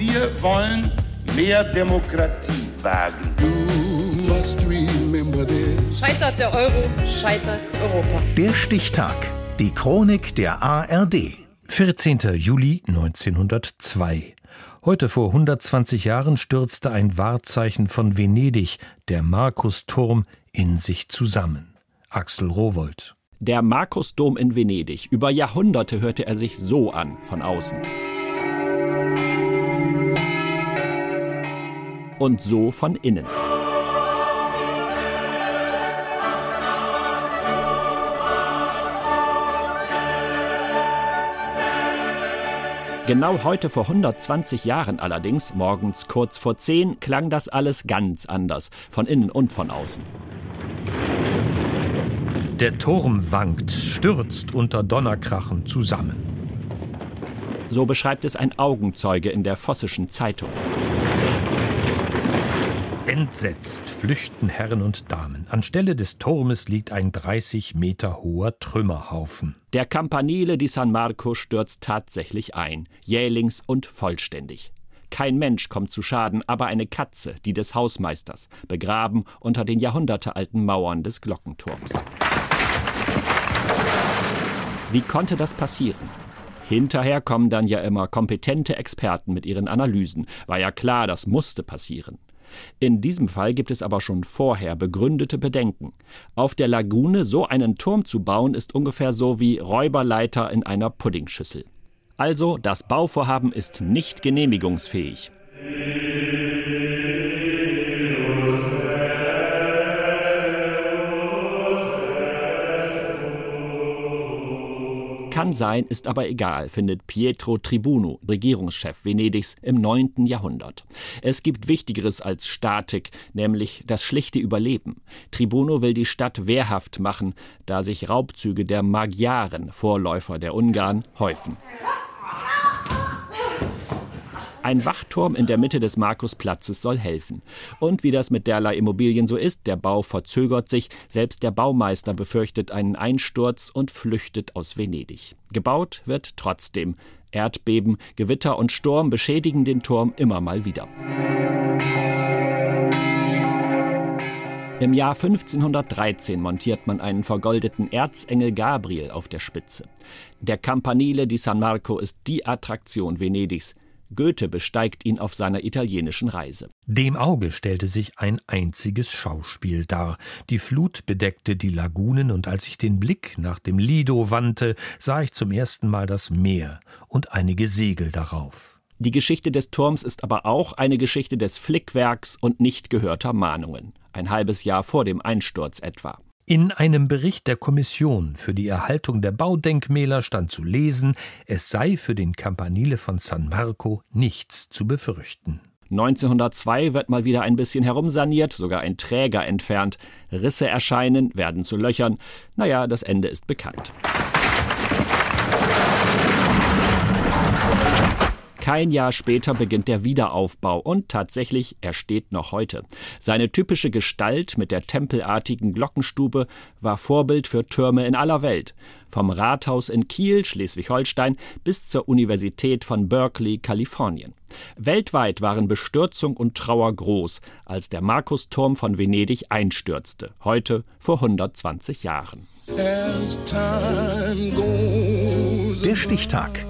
Wir wollen mehr Demokratie wagen. Scheitert der Euro, scheitert Europa. Der Stichtag. Die Chronik der ARD. 14. Juli 1902. Heute vor 120 Jahren stürzte ein Wahrzeichen von Venedig, der Markusturm, in sich zusammen. Axel Rowold. Der Markusdom in Venedig. Über Jahrhunderte hörte er sich so an von außen. Und so von innen. Genau heute vor 120 Jahren allerdings, morgens kurz vor 10, klang das alles ganz anders, von innen und von außen. Der Turm wankt, stürzt unter Donnerkrachen zusammen. So beschreibt es ein Augenzeuge in der Vossischen Zeitung. Entsetzt flüchten Herren und Damen. Anstelle des Turmes liegt ein 30 Meter hoher Trümmerhaufen. Der Campanile di San Marco stürzt tatsächlich ein, jählings und vollständig. Kein Mensch kommt zu Schaden, aber eine Katze, die des Hausmeisters, begraben unter den jahrhundertealten Mauern des Glockenturms. Wie konnte das passieren? Hinterher kommen dann ja immer kompetente Experten mit ihren Analysen. War ja klar, das musste passieren. In diesem Fall gibt es aber schon vorher begründete Bedenken. Auf der Lagune so einen Turm zu bauen, ist ungefähr so wie Räuberleiter in einer Puddingschüssel. Also, das Bauvorhaben ist nicht genehmigungsfähig. Kann sein, ist aber egal, findet Pietro Tribuno, Regierungschef Venedigs im 9. Jahrhundert. Es gibt Wichtigeres als Statik, nämlich das schlichte Überleben. Tribuno will die Stadt wehrhaft machen, da sich Raubzüge der Magyaren, Vorläufer der Ungarn, häufen. Ein Wachturm in der Mitte des Markusplatzes soll helfen. Und wie das mit derlei Immobilien so ist, der Bau verzögert sich, selbst der Baumeister befürchtet einen Einsturz und flüchtet aus Venedig. Gebaut wird trotzdem. Erdbeben, Gewitter und Sturm beschädigen den Turm immer mal wieder. Im Jahr 1513 montiert man einen vergoldeten Erzengel Gabriel auf der Spitze. Der Campanile di San Marco ist die Attraktion Venedigs. Goethe besteigt ihn auf seiner italienischen Reise. Dem Auge stellte sich ein einziges Schauspiel dar. Die Flut bedeckte die Lagunen, und als ich den Blick nach dem Lido wandte, sah ich zum ersten Mal das Meer und einige Segel darauf. Die Geschichte des Turms ist aber auch eine Geschichte des Flickwerks und nicht gehörter Mahnungen. Ein halbes Jahr vor dem Einsturz etwa. In einem Bericht der Kommission für die Erhaltung der Baudenkmäler stand zu lesen, es sei für den Campanile von San Marco nichts zu befürchten. 1902 wird mal wieder ein bisschen herumsaniert, sogar ein Träger entfernt. Risse erscheinen, werden zu Löchern. Naja, das Ende ist bekannt. Kein Jahr später beginnt der Wiederaufbau und tatsächlich, er steht noch heute. Seine typische Gestalt mit der tempelartigen Glockenstube war Vorbild für Türme in aller Welt. Vom Rathaus in Kiel, Schleswig-Holstein, bis zur Universität von Berkeley, Kalifornien. Weltweit waren Bestürzung und Trauer groß, als der Markusturm von Venedig einstürzte, heute vor 120 Jahren. Der Stichtag.